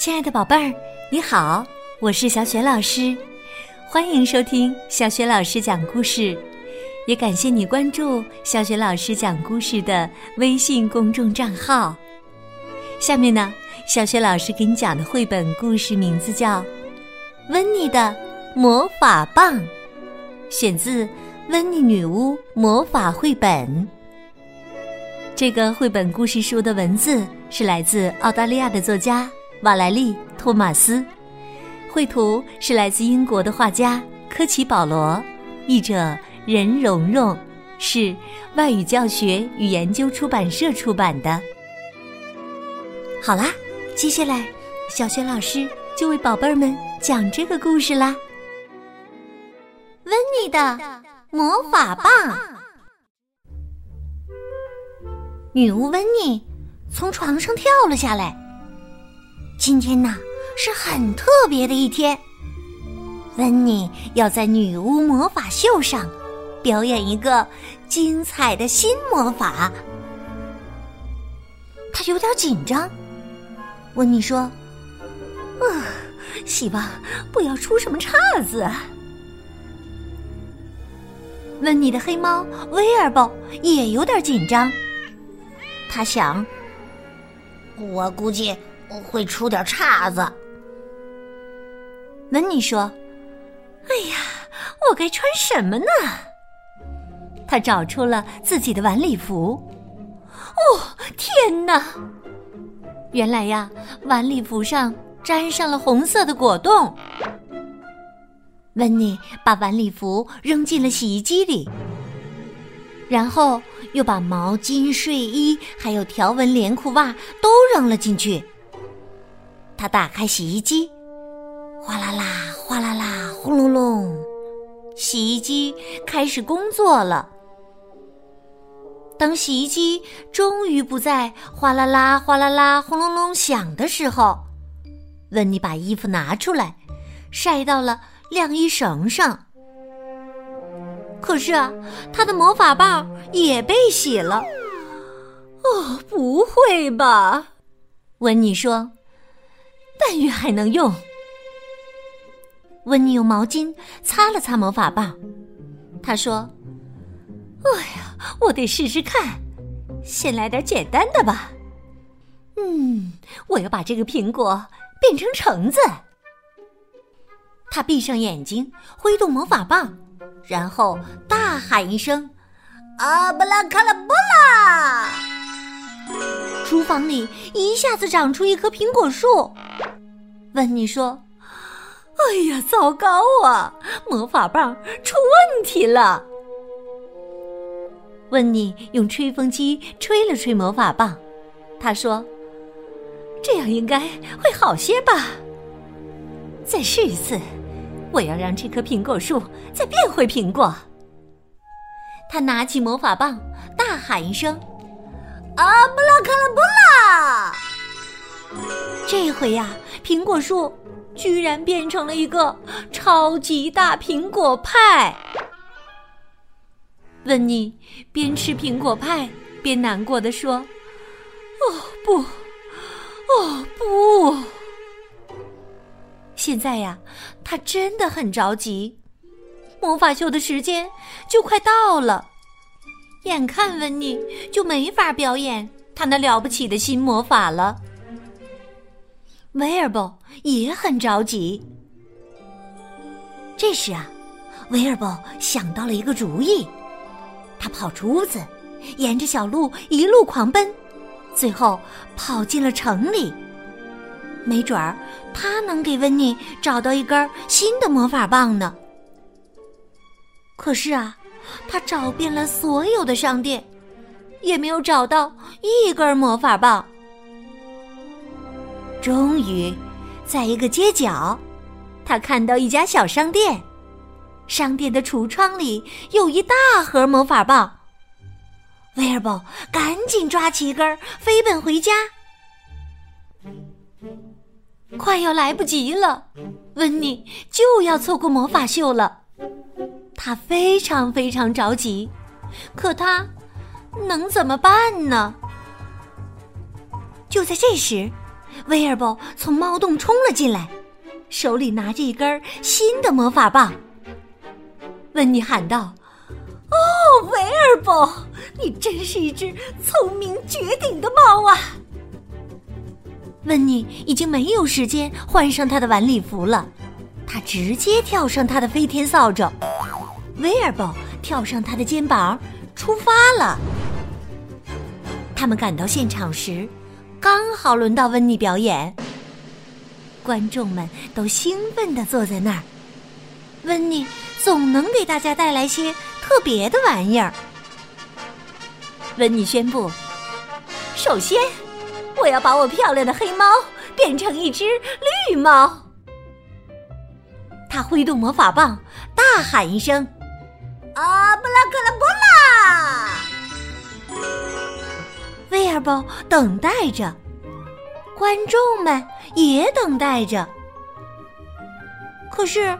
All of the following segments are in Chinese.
亲爱的宝贝儿，你好，我是小雪老师，欢迎收听小雪老师讲故事，也感谢你关注小雪老师讲故事的微信公众账号。下面呢，小雪老师给你讲的绘本故事名字叫《温妮的魔法棒》，选自《温妮女巫魔法绘本》。这个绘本故事书的文字是来自澳大利亚的作家瓦莱丽·托马斯，绘图是来自英国的画家科奇·保罗，译者任蓉蓉，是外语教学与研究出版社出版的。好啦，接下来小雪老师就为宝贝儿们讲这个故事啦。温妮的魔法棒。女巫温妮从床上跳了下来。今天呐是很特别的一天，温妮要在女巫魔法秀上表演一个精彩的新魔法。她有点紧张。温妮说：“啊，希望不要出什么岔子。”温妮的黑猫威尔伯也有点紧张。他想，我估计会出点岔子。温妮说：“哎呀，我该穿什么呢？”他找出了自己的晚礼服。哦，天哪！原来呀，晚礼服上沾上了红色的果冻。温妮把晚礼服扔进了洗衣机里。然后又把毛巾、睡衣还有条纹连裤袜都扔了进去。他打开洗衣机，哗啦啦，哗啦啦，轰隆隆，洗衣机开始工作了。当洗衣机终于不再哗啦啦、哗啦啦、轰隆隆响的时候，温妮把衣服拿出来，晒到了晾衣绳上。可是啊，他的魔法棒也被洗了。哦，不会吧？温妮说：“半月还能用。”温妮用毛巾擦了擦魔法棒，他说：“哎呀，我得试试看，先来点简单的吧。嗯，我要把这个苹果变成橙子。”他闭上眼睛，挥动魔法棒。然后大喊一声：“阿布拉卡拉布拉！”厨房里一下子长出一棵苹果树。温妮说：“哎呀，糟糕啊！魔法棒出问题了。”温妮用吹风机吹了吹魔法棒，他说：“这样应该会好些吧？再试一次。”我要让这棵苹果树再变回苹果。他拿起魔法棒，大喊一声：“阿布拉卡拉布拉！”这回呀，苹果树居然变成了一个超级大苹果派。温妮边吃苹果派边难过的说：“哦不，哦不！”现在呀，他真的很着急，魔法秀的时间就快到了，眼看温妮就没法表演他那了不起的新魔法了。威尔伯也很着急。这时啊，威尔伯想到了一个主意，他跑出屋子，沿着小路一路狂奔，最后跑进了城里。没准儿，他能给温妮找到一根新的魔法棒呢。可是啊，他找遍了所有的商店，也没有找到一根魔法棒。终于，在一个街角，他看到一家小商店，商店的橱窗里有一大盒魔法棒。威尔伯赶紧抓起一根，飞奔回家。快要来不及了，温妮就要错过魔法秀了，他非常非常着急，可他能怎么办呢？就在这时，威尔伯从猫洞冲了进来，手里拿着一根新的魔法棒。温妮喊道：“哦，威尔伯，你真是一只聪明绝顶的猫啊！”温妮已经没有时间换上他的晚礼服了，他直接跳上他的飞天扫帚。威尔伯跳上他的肩膀，出发了。他们赶到现场时，刚好轮到温妮表演。观众们都兴奋地坐在那儿。温妮总能给大家带来些特别的玩意儿。温妮宣布：“首先，我要把我漂亮的黑猫变成一只绿猫。”他挥动魔法棒，大喊一声。啊！布拉克拉布拉！威尔伯等待着，观众们也等待着。可是，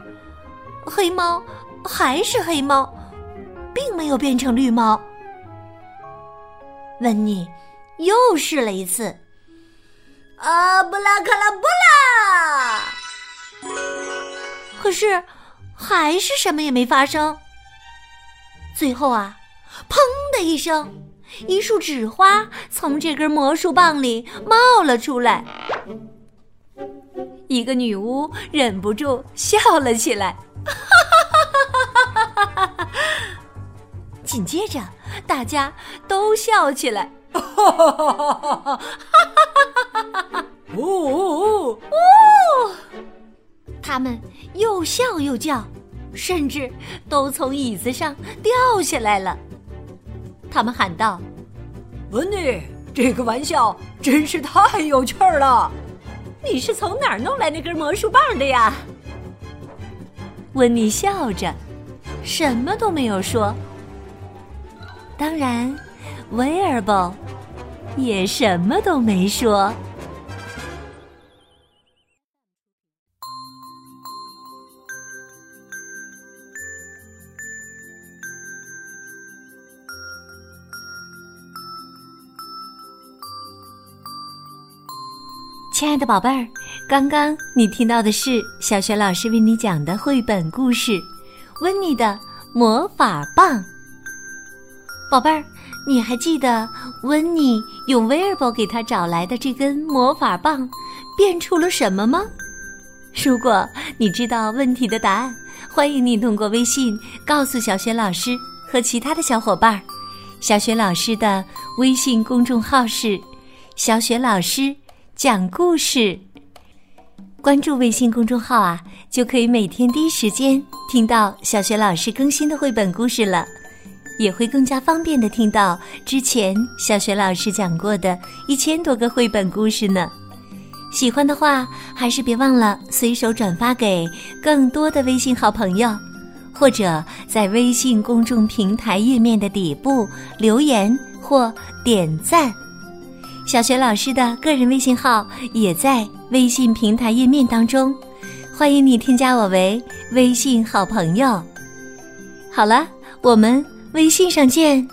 黑猫还是黑猫，并没有变成绿猫。温妮又试了一次。啊！布拉克拉布拉！可是，还是什么也没发生。最后啊，砰的一声，一束纸花从这根魔术棒里冒了出来。一个女巫忍不住笑了起来，哈哈哈哈哈哈！紧接着，大家都笑起来，哈哈哈哈哈！呜呜呜！他们又笑又叫。甚至都从椅子上掉下来了。他们喊道：“温妮，这个玩笑真是太有趣了！你是从哪儿弄来那根魔术棒的呀？”温妮笑着，什么都没有说。当然，威尔伯也什么都没说。亲爱的宝贝儿，刚刚你听到的是小雪老师为你讲的绘本故事《温妮的魔法棒》。宝贝儿，你还记得温妮用威尔伯给他找来的这根魔法棒变出了什么吗？如果你知道问题的答案，欢迎你通过微信告诉小雪老师和其他的小伙伴。小雪老师的微信公众号是“小雪老师”。讲故事，关注微信公众号啊，就可以每天第一时间听到小学老师更新的绘本故事了，也会更加方便的听到之前小学老师讲过的一千多个绘本故事呢。喜欢的话，还是别忘了随手转发给更多的微信好朋友，或者在微信公众平台页面的底部留言或点赞。小学老师的个人微信号也在微信平台页面当中，欢迎你添加我为微信好朋友。好了，我们微信上见。